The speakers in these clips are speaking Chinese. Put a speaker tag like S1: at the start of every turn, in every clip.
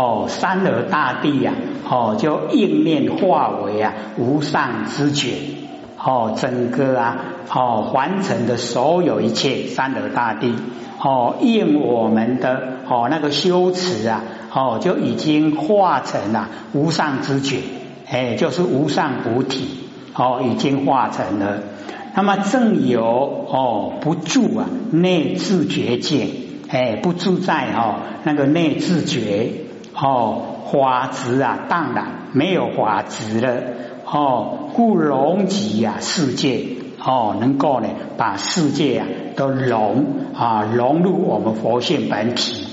S1: 哦，三而大地呀，哦，就应念化为啊无上之觉，哦，整个啊，哦，完成的所有一切三而大地，哦，应我们的哦那个修持啊，哦，就已经化成了无上之觉，哎，就是无上菩提，哦，已经化成了。那么正有哦不住啊内自觉界，哎，不住在哦那个内自觉。哦，法执啊，当然没有法执了。哦，故融集啊世界，哦，能够呢把世界啊都融啊融入我们佛性本体，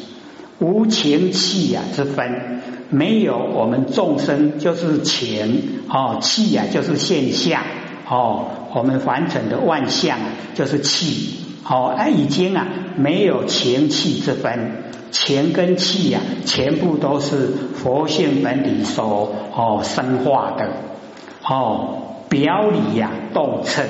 S1: 无情气啊之分，没有我们众生就是情，哦气啊就是现象，哦我们凡尘的万象就是气，哦哎已经啊没有情气之分。情跟气呀，全部都是佛性本体所哦生化的。哦，表里呀动彻。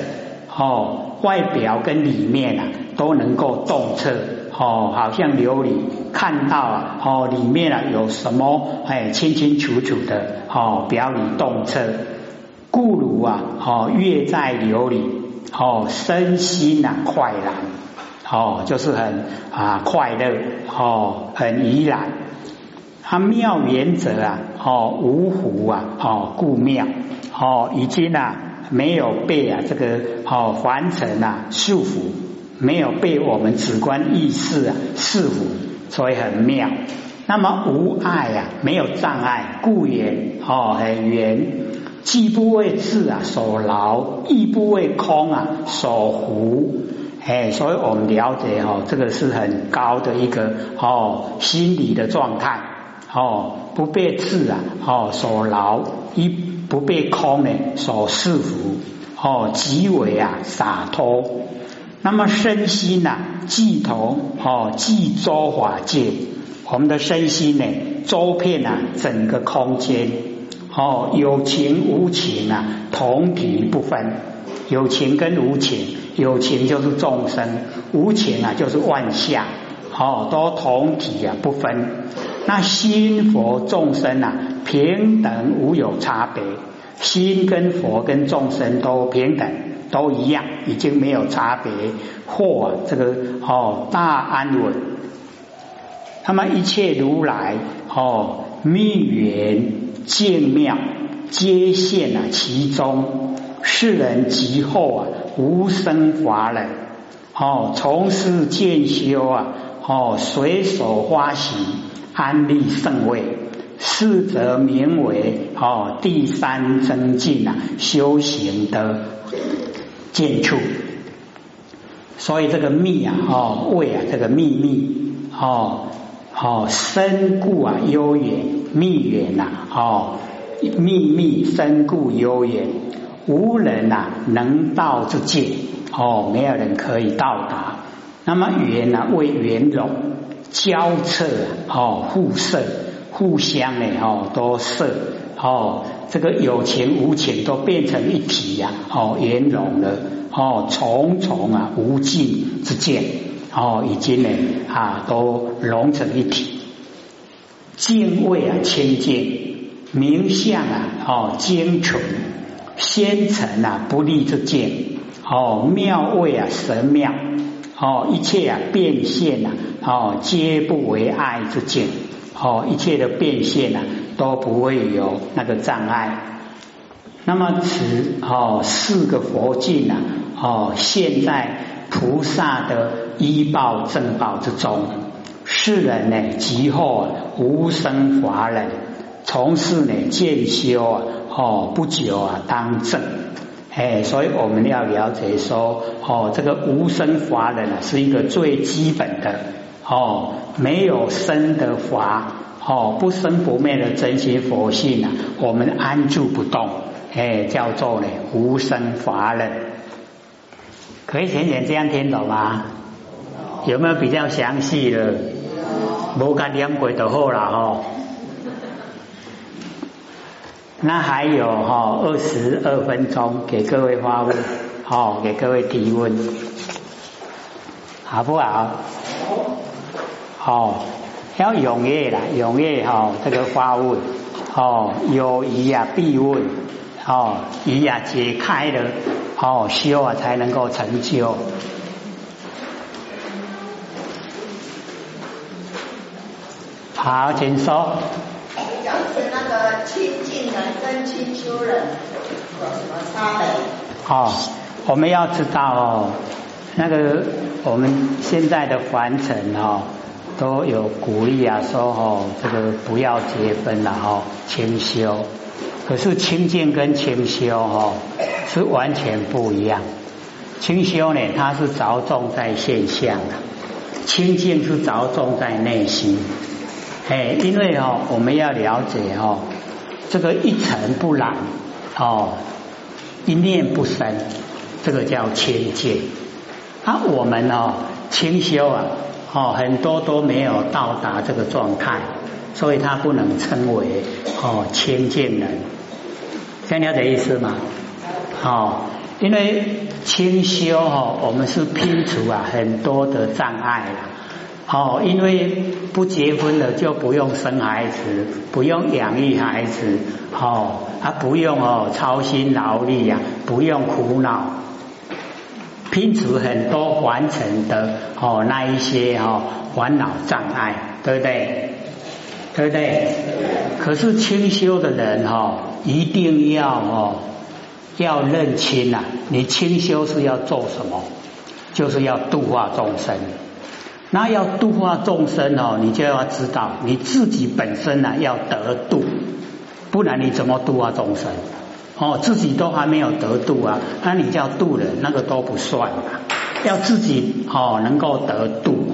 S1: 哦，外表跟里面啊都能够动彻。哦，好像琉璃看到啊哦里面啊有什么哎清清楚楚的哦表里动彻，故如啊哦月在琉璃哦身心呐快然。哦，就是很啊快乐哦，很怡然。他妙原则啊，哦无หู啊，哦故妙哦，已经啊没有被啊这个哦凡尘啊束缚，没有被我们直观意识啊束缚，所以很妙。那么无碍啊，没有障碍，故圆哦很圆，既不为智啊所劳，亦不为空啊所糊。哎，所以我们了解哦，这个是很高的一个哦心理的状态哦，不被智啊哦所劳，一不被空呢所束缚哦，极为啊洒脱。那么身心呐，既同哦既周法界，我们的身心呢周遍啊整个空间哦，有情无情啊，同体不分，有情跟无情。有情就是众生，无情啊就是万象，哦，都同体啊不分。那心佛众生啊平等无有差别，心跟佛跟众生都平等，都一样，已经没有差别。或这个哦大安稳，那么一切如来哦密缘见妙，皆现啊其中，世人。及后啊。无生法忍，哦，从事见修啊，哦，随手花行，安利圣位，是则名为哦第三增进啊修行的见处。所以这个密啊，哦位啊，这个秘密，哦哦深固啊悠远，密远呐，哦秘密深固悠远。无人呐能到之界哦，没有人可以到达。那么圆呢为圆融交彻哦互摄互相呢哦都摄哦这个有情无情都变成一体呀哦圆融了哦重重啊无尽之见哦已经呢啊都融成一体，敬畏啊清净，名相啊哦精纯。先成啊不利之见哦妙味啊神妙哦一切啊变现呐哦皆不为爱之见哦一切的变现呐都不会有那个障碍。那么此哦四个佛境呐哦现在菩萨的依报正报之中，世人呢即后无生法忍，从事呢渐修啊。哦，不久啊，当正，哎，所以我们要了解说，哦，这个无生法忍啊，是一个最基本的，哦，没有生的法，哦，不生不灭的真心佛性啊，我们安住不动，哎，叫做呢无生法忍，可以浅浅这样听懂吗？有没有比较详细的？无干念过就好了哈。那还有哈二十二分钟给各位发问，好给各位提问，好不好？好，要踊跃啦，踊跃哈，这个发问哦，有疑啊必问哦，疑啊解开了哦，修啊才能够成就。好，请说。
S2: 讲是那个清净人跟清修人有什么差别？哦，
S1: 我们要知道哦，那个我们现在的凡尘哦。都有鼓励啊，说哦，这个不要结婚了哦，清修。可是清净跟清修哦是完全不一样。清修呢，它是着重在现象的；清净是着重在内心。哎，因为哦，我们要了解哦，这个一尘不染哦，一念不生，这个叫清净。啊，我们哦，清修啊。哦，很多都没有到达这个状态，所以他不能称为哦清净人，这样了解意思吗？哦，因为清修哦，我们是拼除啊很多的障碍了。哦，因为不结婚的就不用生孩子，不用养育孩子，哦，他不用哦操心劳力呀，不用苦恼。拼除很多完成的哦，那一些哦烦恼障碍，对不对？对不对？可是清修的人哈，一定要哦要认清呐，你清修是要做什么？就是要度化众生。那要度化众生哦，你就要知道你自己本身呢要得度，不然你怎么度化众生？哦，自己都还没有得度啊，那你叫度人，那个都不算。要自己哦能够得度，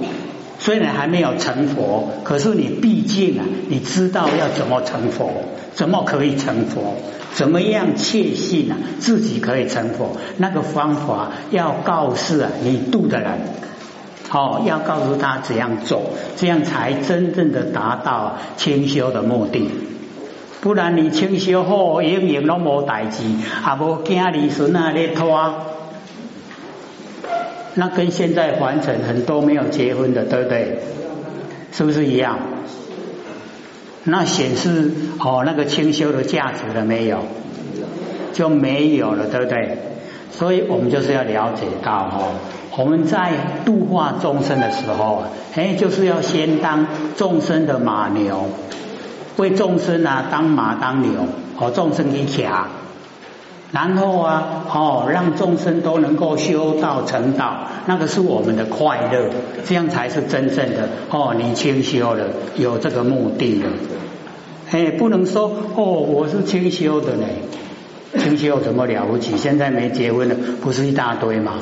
S1: 虽然还没有成佛，可是你毕竟啊，你知道要怎么成佛，怎么可以成佛，怎么样确信啊自己可以成佛，那个方法要告诉啊你度的人，哦，要告诉他怎样做，这样才真正的达到清修的目的。不然你清修后，永远拢无代志，也无惊儿孙啊咧拖。那跟现在完成很多没有结婚的，对不对？是不是一样？那显示哦，那个清修的价值了没有？就没有了，对不对？所以我们就是要了解到哦，我们在度化众生的时候，哎，就是要先当众生的马牛。为众生啊，当马当牛，和众生一起啊，然后啊，哦，让众生都能够修道成道，那个是我们的快乐，这样才是真正的哦，你清修了，有这个目的了。哎，不能说哦，我是清修的呢，清修有什么了不起？现在没结婚的不是一大堆吗？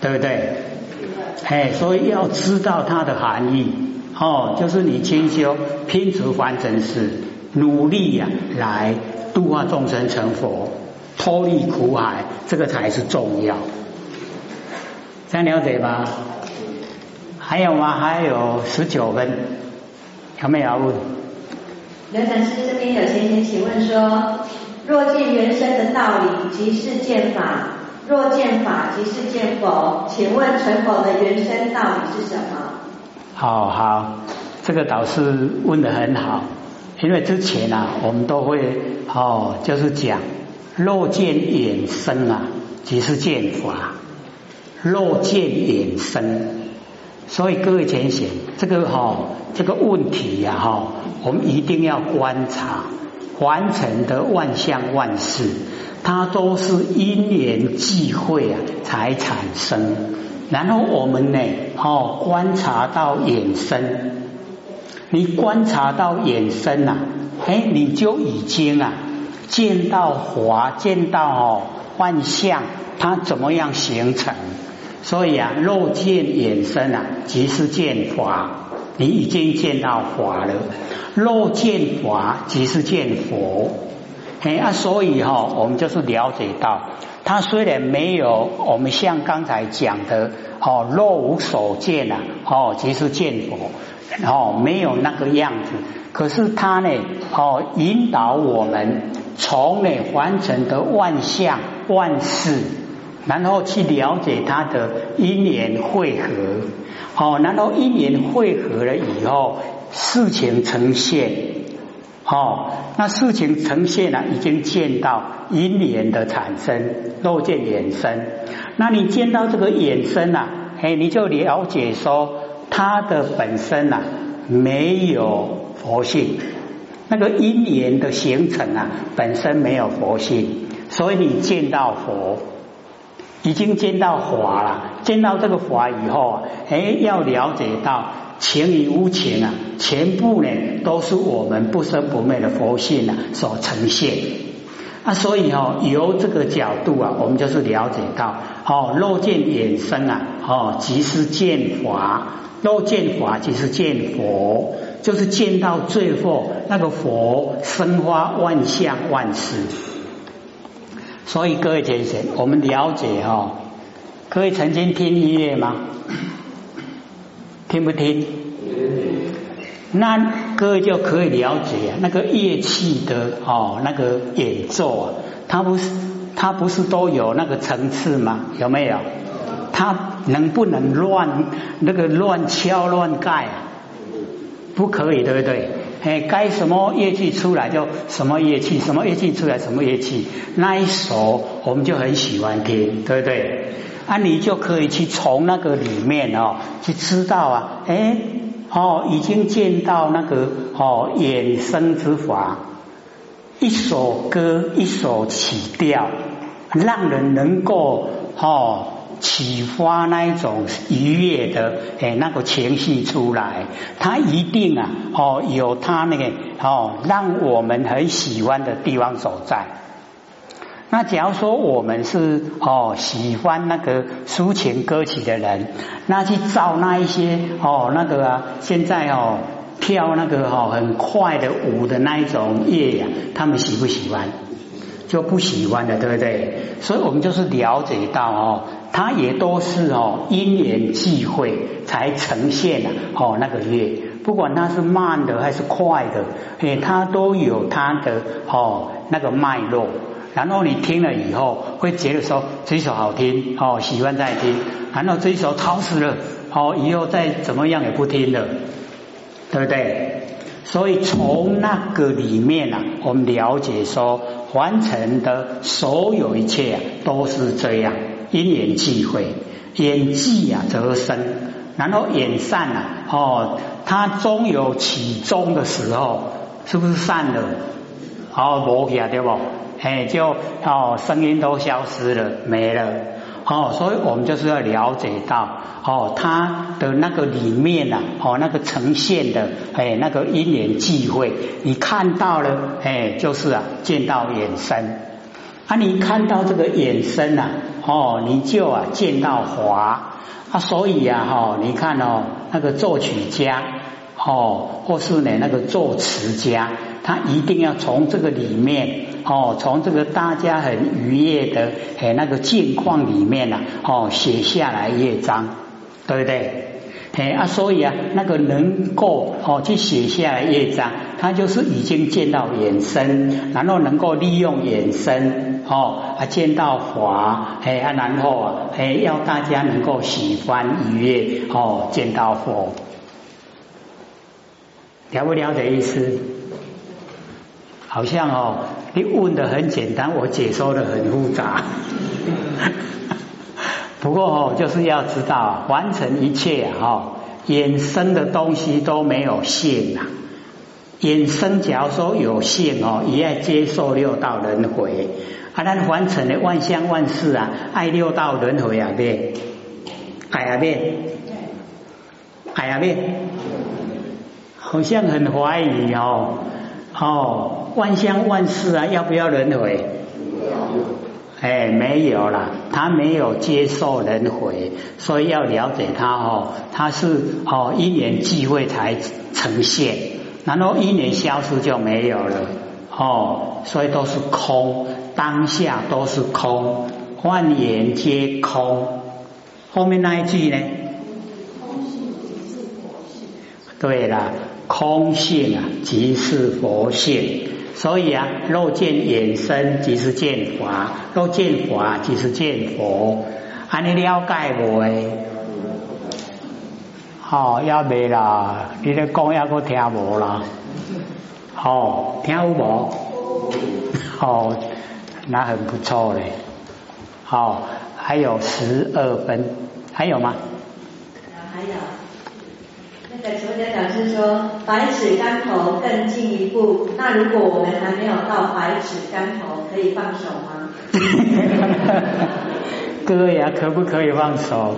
S1: 对不对？哎，所以要知道它的含义。哦，就是你清修拼除凡尘事，努力呀，来度化众生成佛，脱离苦海，这个才是重要。这样了解吧？还有吗？还有十九分，有没有要问？
S3: 刘禅师这边有先先请问说：若见原生的道理，即是见法；若见法，即是见佛。请问成佛的原生道理是什么？
S1: 好好，这个导师问的很好，因为之前啊，我们都会哦，就是讲若见衍生啊，即是见法；若见衍生，所以各位前贤，这个哈这个问题呀哈，我们一定要观察完成的万象万事，它都是因缘际会啊才产生。然后我们呢，哦，观察到衍生，你观察到衍生啊，哎，你就已经啊见到华，见到哦幻象，它怎么样形成？所以啊，若见衍生啊，即是见华，你已经见到法了；若见法，即是见佛。嘿啊，所以哈，我们就是了解到。他虽然没有我们像刚才讲的哦，若无所见呐，哦，即是见佛，哦，没有那个样子。可是他呢，哦，引导我们从呢完成的万象万事，然后去了解他的因缘会合，哦，然后因缘汇合了以后，事情呈现，哦，那事情呈现了，已经见到因缘的产生，肉见衍生，那你见到这个衍生啊，哎，你就了解说它的本身啊没有佛性，那个因缘的形成啊本身没有佛性，所以你见到佛。已经见到法了，见到这个法以后啊，哎，要了解到情与无情啊，全部呢都是我们不生不灭的佛性啊所呈现啊，所以哦，由这个角度啊，我们就是了解到哦，肉见衍生啊，哦，即是见法，肉见法即是见佛，就是见到最后那个佛生发万象万事。所以各位先生，我们了解哈，各位曾经听音乐吗？听不听？那各位就可以了解那个乐器的哦，那个演奏啊，它不是它不是都有那个层次吗？有没有？它能不能乱那个乱敲乱盖？啊不可以，对不对？哎，该什么乐器出来就什么乐器，什么乐器出来什么乐器，那一首我们就很喜欢听，对不对？啊，你就可以去从那个里面哦，去知道啊，哎，哦，已经见到那个哦衍生之法，一首歌一首曲调，让人能够哦。启发那一种愉悦的诶那个情绪出来，他一定啊哦有他那个哦让我们很喜欢的地方所在。那假如说我们是哦喜欢那个抒情歌曲的人，那去照那一些哦那个啊现在哦跳那个哦很快的舞的那一种乐呀，他们喜不喜欢？就不喜欢的，对不对？所以我们就是了解到哦。它也都是哦因缘际会才呈现的哦那个乐，不管它是慢的还是快的，诶，它都有它的哦那个脉络。然后你听了以后会觉得说这首好听哦，喜欢再听。然后这一首吵死了哦，以后再怎么样也不听了，对不对？所以从那个里面啊，我们了解说完成的所有一切都是这样。因缘际会，演技啊则生，然后演散啊，哦，它终有起终的时候，是不是散了？哦，无起啊，对不？哎，就哦，声音都消失了，没了。哦，所以我们就是要了解到，哦，它的那个里面呐，哦，那个呈现的，哎，那个因缘际会，你看到了，哎，就是啊，见到衍生。啊，你看到这个衍生啊，哦，你就啊见到华啊，所以啊，哈，你看哦，那个作曲家哦，或是呢那个作词家，他一定要从这个里面哦，从这个大家很愉悦的哎那个境况里面呢，哦，写下来乐章，对不对？哎啊，所以啊，那个能够哦去写下来乐章，他就是已经见到衍生，然后能够利用衍生哦啊见到法，哎啊然后啊哎要大家能够喜欢愉悦哦见到佛，了不了解意思？好像哦你问的很简单，我解说的很复杂。不过哦，就是要知道完成一切哈，衍生的东西都没有性啊。衍生假如说有性哦，也要接受六道轮回。啊，咱完成的万象万事啊，爱六道轮回啊，变，爱啊变，爱啊变，好像很怀疑哦，哦，万象万事啊，要不要轮回？哎，没有啦，他没有接受轮回，所以要了解他哦，他是哦一年聚会才呈现，然后一年消失就没有了。哦，所以都是空，当下都是空，万言皆空。后面那一句呢？对了，空性啊，即是佛性。所以啊，若见衍生，即是见法；若见法，即是见佛。安尼了解无？哦，要未啦？你咧讲也个听无啦？哦，听有无？哦，那很不错嘞。好，还有十二分，还有吗？
S3: 还有，那个求家讲是说百尺竿头更进一步，那如果我们还没有到百尺竿头，可以放手吗？
S1: 对呀，可不可以放手？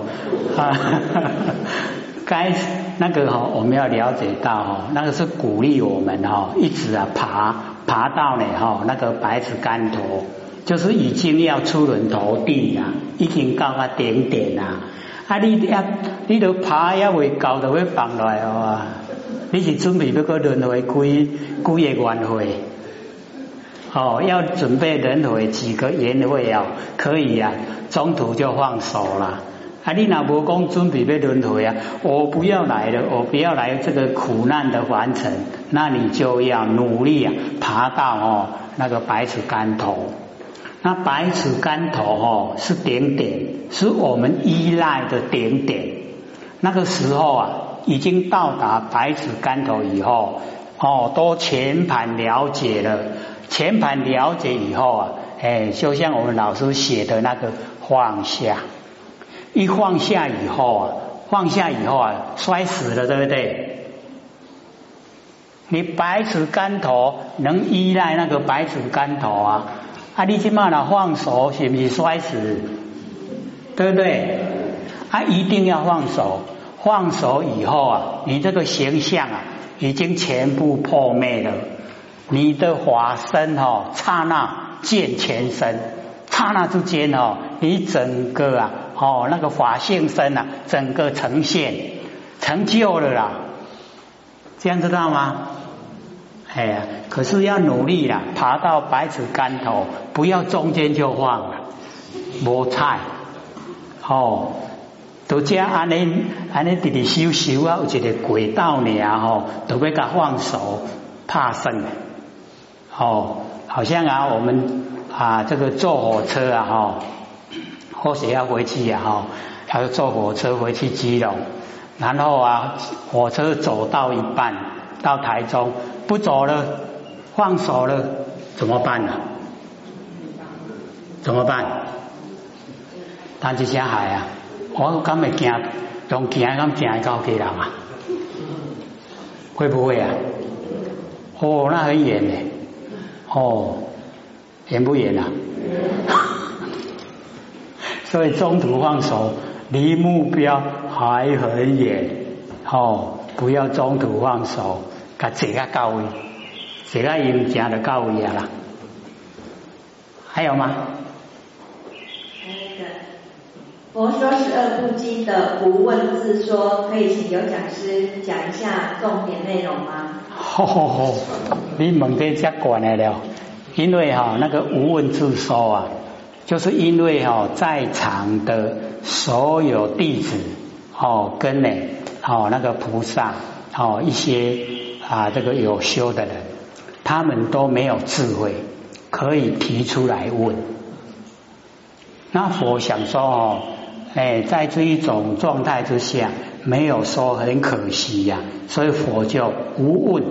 S1: 该那个哈，我们要了解到哈，那个是鼓励我们哈，一直啊爬爬到呢哈那个白尺竿头，就是已经要出人头地啊，已经到啊顶点啊，啊你要你都爬也未到，就会放落来啊，你是准备要个轮回几几个圆会？哦，要准备轮回几个圆会啊？可以啊，中途就放手了。啊，你那无讲准备要轮回啊？我不要来了，我不要来这个苦难的完成，那你就要努力啊，爬到哦那个百尺竿头。那百尺竿头哦是顶点，是我们依赖的顶点。那个时候啊，已经到达百尺竿头以后，哦，都全盘了解了，全盘了解以后啊，哎，就像我们老师写的那个放下。一放下以后啊，放下以后啊，摔死了，对不对？你百尺竿头能依赖那个百尺竿头啊？啊，你起码呢放手，是不是摔死？对不对？啊，一定要放手。放手以后啊，你这个形象啊，已经全部破灭了。你的法身哦，刹那见全身，刹那之间哦，你整个啊。哦，那个法性身啊，整个呈现成就了啦，这样知道吗？哎呀，可是要努力啦，爬到百尺竿头，不要中间就放了，无菜。哦，都这样安尼安尼直直修修啊，有一个轨道呢啊，吼，都要甲放手，怕生。哦，好像啊，我们啊，这个坐火车啊，哈。或许要回去呀，哈，要坐火车回去基隆，然后啊，火车走到一半到台中，不走了，放手了，怎么办呢？怎么办？但是下海啊，我敢会惊，从惊敢惊到给人啊？会不会啊？哦，那很远呢，哦，远不远啊？所以中途放手，离目标还很远，哦，不要中途放手，甲坐个到位，坐个赢家的到位啊啦。还有吗？
S3: 还有一个，佛说十二部经的无问自说，可以请有讲师讲一下重点内容吗？
S1: 吼吼吼，你问得这管来了，因为哈那个无问自说啊。就是因为哈，在场的所有弟子哦，跟呢哦那个菩萨哦一些啊这个有修的人，他们都没有智慧，可以提出来问。那佛想说哦，哎，在这一种状态之下，没有说很可惜呀，所以佛就无问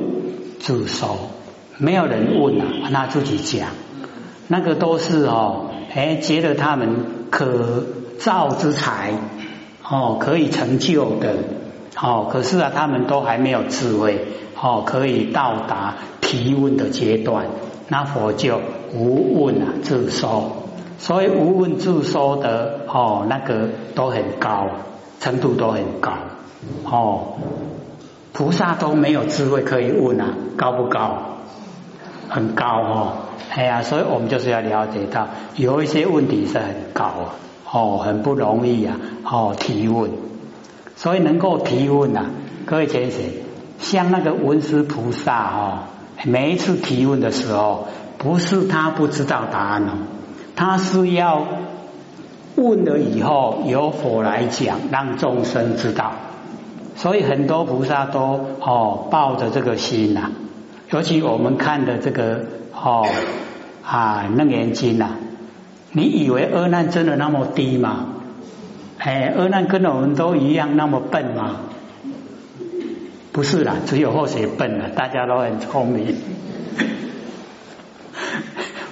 S1: 自说，没有人问啊，那自己讲，那个都是哦。哎，觉得他们可造之才，哦，可以成就的，哦，可是啊，他们都还没有智慧，哦，可以到达提问的阶段，那佛就无问啊自说，所以无问自说的，哦，那个都很高，程度都很高，哦，菩萨都没有智慧可以问啊，高不高？很高哦。哎呀，所以我们就是要了解到，有一些问题是很高啊，哦，很不容易啊，哦，提问，所以能够提问呐，各位先生，像那个文殊菩萨哦，每一次提问的时候，不是他不知道答案哦，他是要问了以后由佛来讲，让众生知道，所以很多菩萨都哦抱着这个心呐，尤其我们看的这个哦啊楞严经呐，你以为阿难真的那么低吗？哎，阿难跟我们都一样那么笨吗？不是啦，只有后谁笨了，大家都很聪明。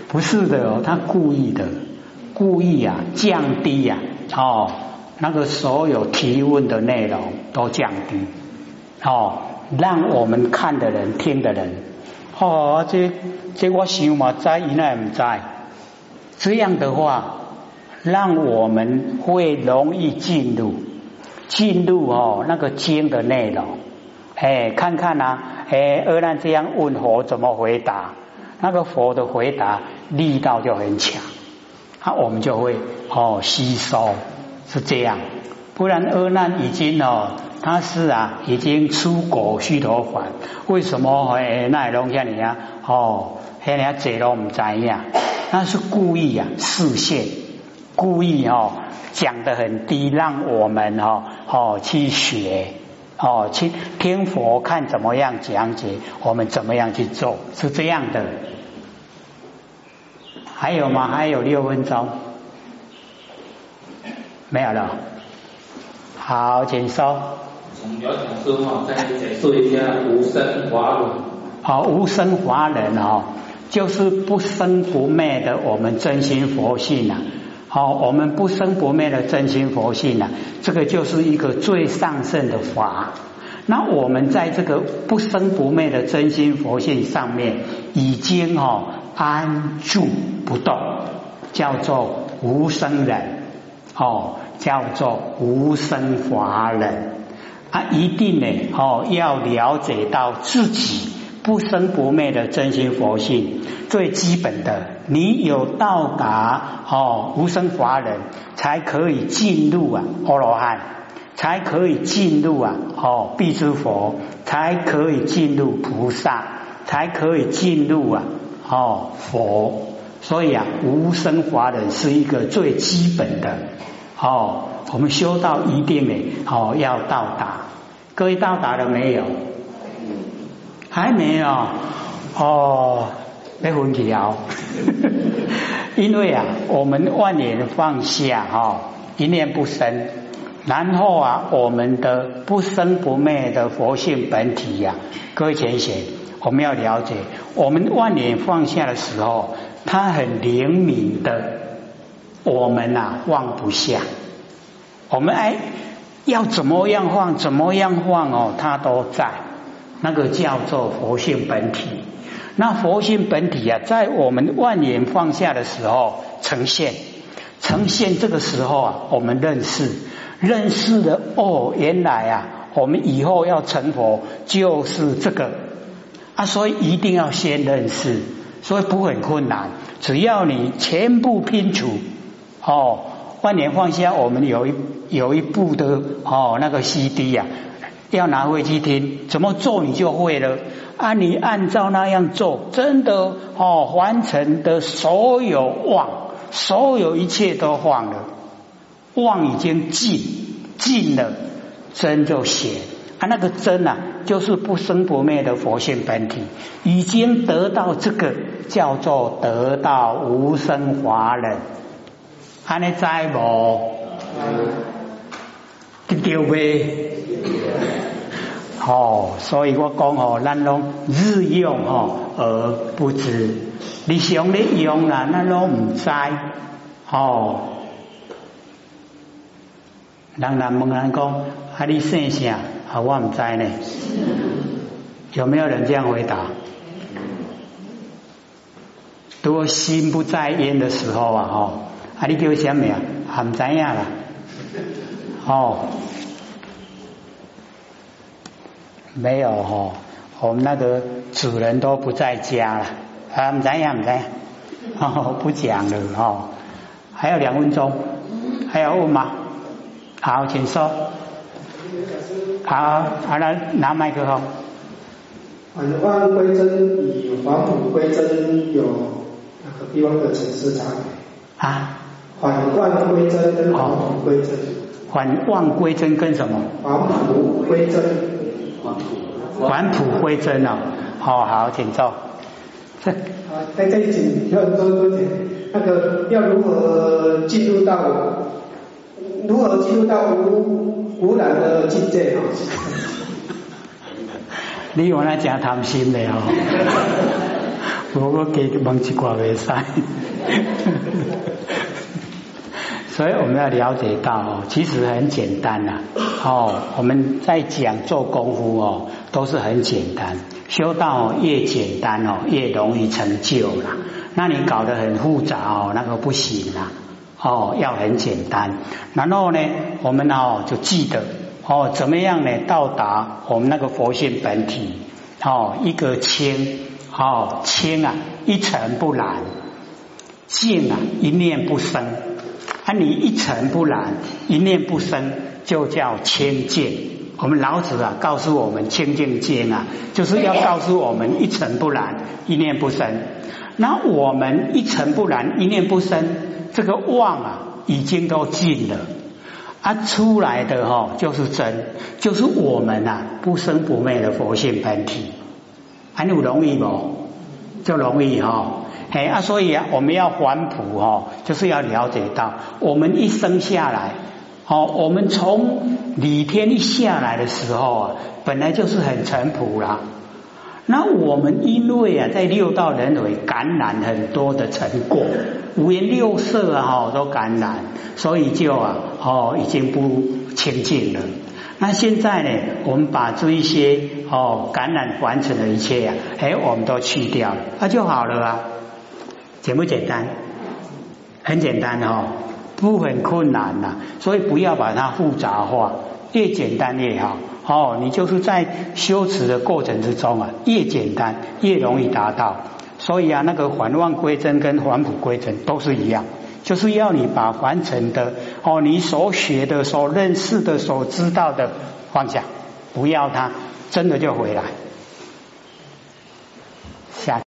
S1: 不是的哦，他故意的，故意啊降低呀哦，那个所有提问的内容都降低哦，让我们看的人、听的人哦，这这我想嘛，在以内唔在，这样的话，让我们会容易进入进入哦那个经的内容，哎，看看呐，哎，阿难这样问佛怎么回答？那个佛的回答力道就很强，啊，我们就会哦吸收，是这样。不然阿难已经哦，他是啊已经出国须陀洹，为什么会那弄下你啊？哦，那人家这都唔知呀，那是故意啊视线，故意哦讲的很低，让我们哦哦去学。哦，去听佛看怎么样讲解，我们怎么样去做，是这样的。还有吗？还有六分钟，没有了。好，请说。
S4: 从要讲说哈，再解说一下无生华人。
S1: 好，无生华人哦，就是不生不灭的我们真心佛性啊。好，我们不生不灭的真心佛性啊，这个就是一个最上圣的法。那我们在这个不生不灭的真心佛性上面，已经哦安住不动，叫做无生人，哦，叫做无生法人啊，一定呢哦要了解到自己。不生不灭的真心佛性，最基本的，你有到达哦无生华人，才可以进入啊阿罗汉，才可以进入啊哦必知佛，才可以进入菩萨，才可以进入啊哦佛。所以啊，无生华人是一个最基本的哦，我们修道一定呢哦要到达。各位到达了没有？还没有哦，没问题了。因为啊，我们万年放下哈，一念不生，然后啊，我们的不生不灭的佛性本体呀，各位前贤，我们要了解，我们万年放下的时候，它很灵敏的，我们呐放不下，我们哎要怎么样放，怎么样放哦，它都在。那个叫做佛性本体，那佛性本体啊，在我们万年放下的时候呈现，呈现这个时候啊，我们认识，认识的哦，原来啊，我们以后要成佛就是这个。啊，所以一定要先认识，所以不很困难，只要你全部拼除哦，万年放下，我们有一有一部的哦那个 CD 呀。要拿回去听，怎么做你就会了。啊，你按照那样做，真的哦，完成的所有妄，所有一切都忘了，妄已经尽尽了，真就显。啊，那个真啊，就是不生不灭的佛性本体，已经得到这个叫做得到无生法忍。安尼在无？丢呗。哦，所以我讲哦，咱拢日用哦而不知，你想你用啦，咱拢唔知哦。人人问人讲，啊你姓啥？啊我唔知呢。有没有人这样回答？多心不在焉的时候啊，吼，啊你叫什么啊？唔知呀啦，哦。没有哈，我们那个主人都不在家了，啊，唔知呀唔知，哦，不讲了哈，还有两分钟，还要问吗？好，请说。好，好了，拿麦克风。
S5: 返换归真与返母归真有哪个地方的层次差别？
S1: 啊？
S5: 返换归真跟返母归真
S1: 返妄归真跟什么？
S5: 返璞归真。
S1: 返璞归真哦，好好，请坐。
S5: 在这里请要多多点，那个要如何进入到如何进入到无无染的境界啊？
S1: 你原来真贪心的哦，我我给问一挂未使。所以我们要了解到哦，其实很简单呐。哦，我们在讲做功夫哦，都是很简单。修道越简单哦，越容易成就啦。那你搞得很复杂哦，那个不行啦。哦，要很简单。然后呢，我们哦就记得哦，怎么样呢？到达我们那个佛性本体哦，一个清哦清啊，一尘不染；净啊，一念不生。啊，你一尘不染，一念不生，就叫清净。我们老子啊，告诉我们清净经啊，就是要告诉我们一尘不染，一念不生。那我们一尘不染，一念不生，这个妄啊，已经都尽了啊，出来的哈就是真，就是我们呐不生不灭的佛性本体，还有容易不？就容易哈。哎啊，所以啊，我们要还普哦，就是要了解到，我们一生下来，哦，我们从李天一下来的时候啊，本来就是很淳朴啦。那我们因为啊，在六道轮回感染很多的成果，五颜六色啊，哈，都感染，所以就啊，哦，已经不清净了。那现在呢，我们把这一些哦感染完成的一切呀，哎，我们都去掉了，那就好了啊。简不简单？很简单哦，不很困难呐，所以不要把它复杂化，越简单越好。哦，你就是在修持的过程之中啊，越简单越容易达到。所以啊，那个还妄归真跟还普归真都是一样，就是要你把完成的哦，你所学的、所认识的、所知道的放下，不要它，真的就回来。